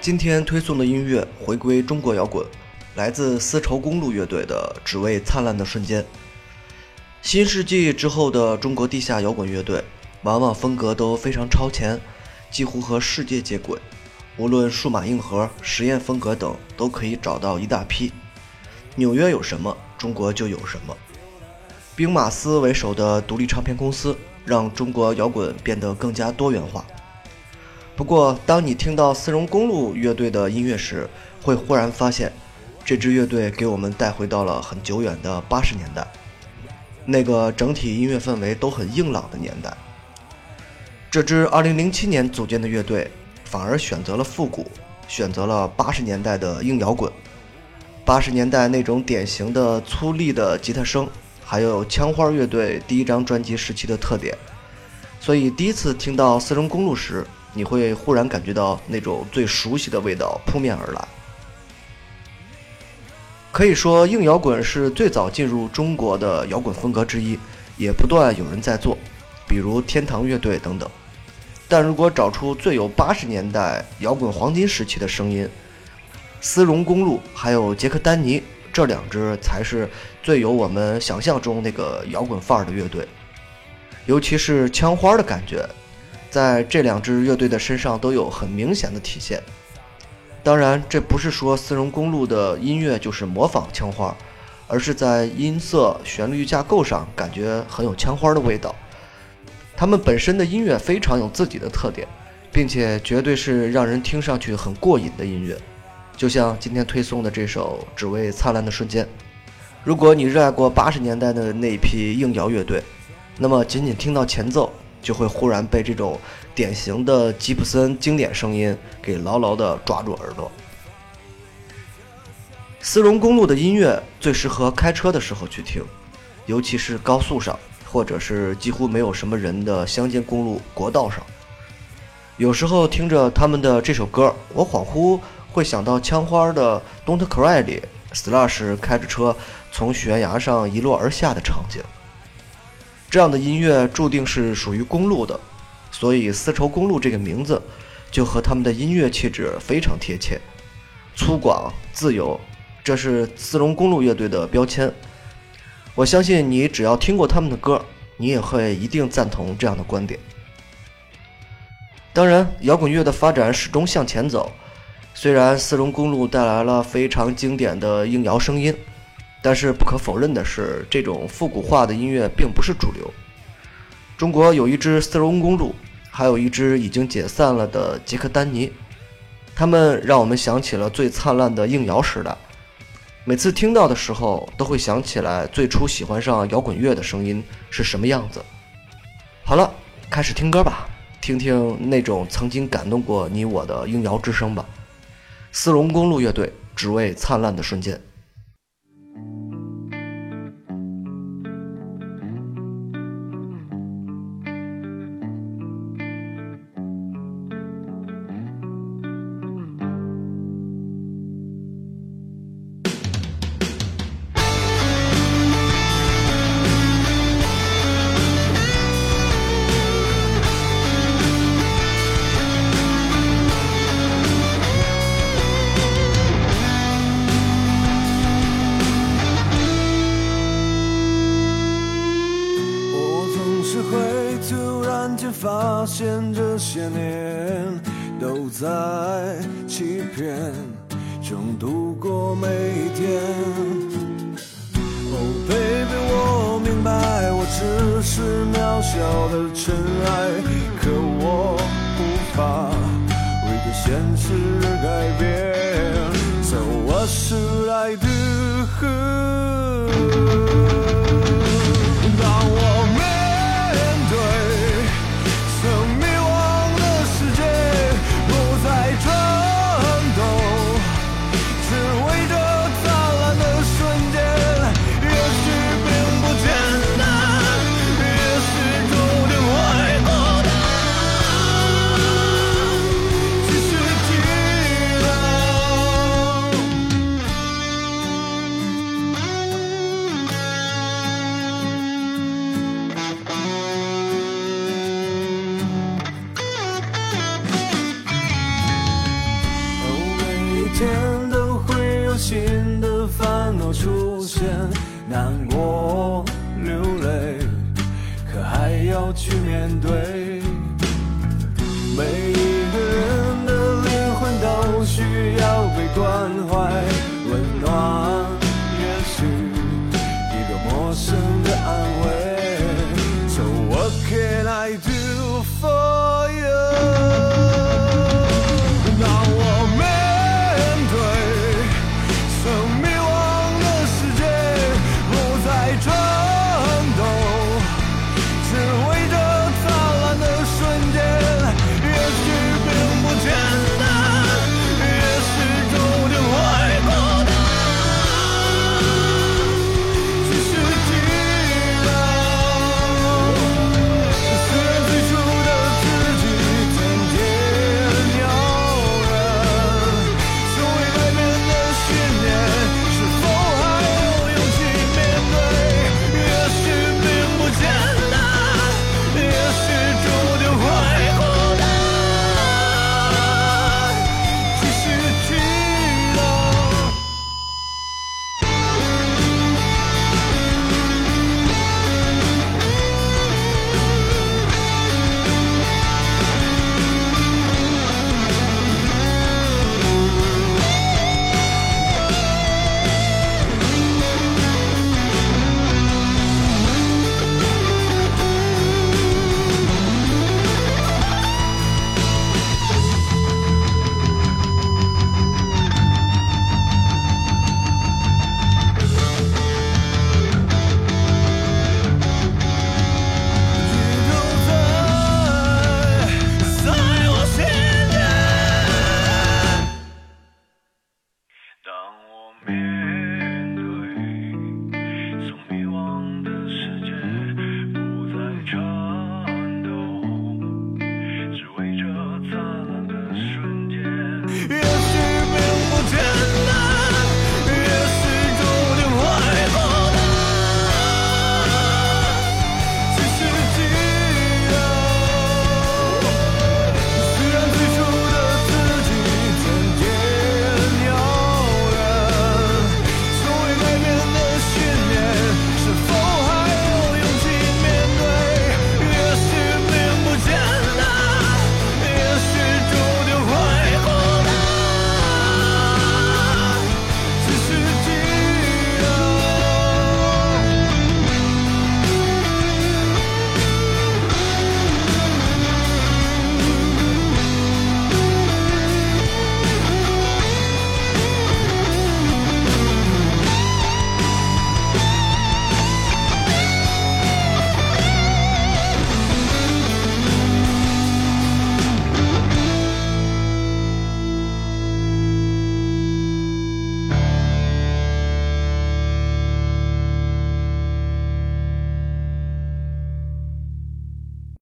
今天推送的音乐回归中国摇滚，来自丝绸公路乐队的《只为灿烂的瞬间》。新世纪之后的中国地下摇滚乐队，往往风格都非常超前，几乎和世界接轨。无论数码硬核、实验风格等，都可以找到一大批。纽约有什么，中国就有什么。兵马司为首的独立唱片公司，让中国摇滚变得更加多元化。不过，当你听到丝绒公路乐队的音乐时，会忽然发现，这支乐队给我们带回到了很久远的八十年代，那个整体音乐氛围都很硬朗的年代。这支2007年组建的乐队，反而选择了复古，选择了八十年代的硬摇滚，八十年代那种典型的粗粝的吉他声，还有枪花乐队第一张专辑时期的特点。所以，第一次听到丝绒公路时，你会忽然感觉到那种最熟悉的味道扑面而来。可以说，硬摇滚是最早进入中国的摇滚风格之一，也不断有人在做，比如天堂乐队等等。但如果找出最有八十年代摇滚黄金时期的声音，丝绒公路还有杰克丹尼这两支才是最有我们想象中那个摇滚范儿的乐队，尤其是枪花的感觉。在这两支乐队的身上都有很明显的体现。当然，这不是说丝绒公路的音乐就是模仿枪花，而是在音色、旋律架构上感觉很有枪花的味道。他们本身的音乐非常有自己的特点，并且绝对是让人听上去很过瘾的音乐。就像今天推送的这首《只为灿烂的瞬间》。如果你热爱过八十年代的那一批硬摇乐队，那么仅仅听到前奏。就会忽然被这种典型的吉普森经典声音给牢牢地抓住耳朵。丝绒公路的音乐最适合开车的时候去听，尤其是高速上，或者是几乎没有什么人的乡间公路、国道上。有时候听着他们的这首歌，我恍惚会想到枪花的《Don't Cry》里，Slash 开着车从悬崖上一落而下的场景。这样的音乐注定是属于公路的，所以丝绸公路这个名字就和他们的音乐气质非常贴切。粗犷、自由，这是丝绒公路乐队的标签。我相信你只要听过他们的歌，你也会一定赞同这样的观点。当然，摇滚乐的发展始终向前走，虽然丝绒公路带来了非常经典的硬摇声音。但是不可否认的是，这种复古化的音乐并不是主流。中国有一支丝绒公路，还有一支已经解散了的杰克丹尼，他们让我们想起了最灿烂的硬摇时代。每次听到的时候，都会想起来最初喜欢上摇滚乐的声音是什么样子。好了，开始听歌吧，听听那种曾经感动过你我的硬摇之声吧。丝绒公路乐队，只为灿烂的瞬间。发现这些年都在欺骗中度过每一天。Oh baby，我明白我只是渺小的尘埃，可我无法为这现实而改变。So what should I do？新的烦恼出现难过流泪可还要去面对？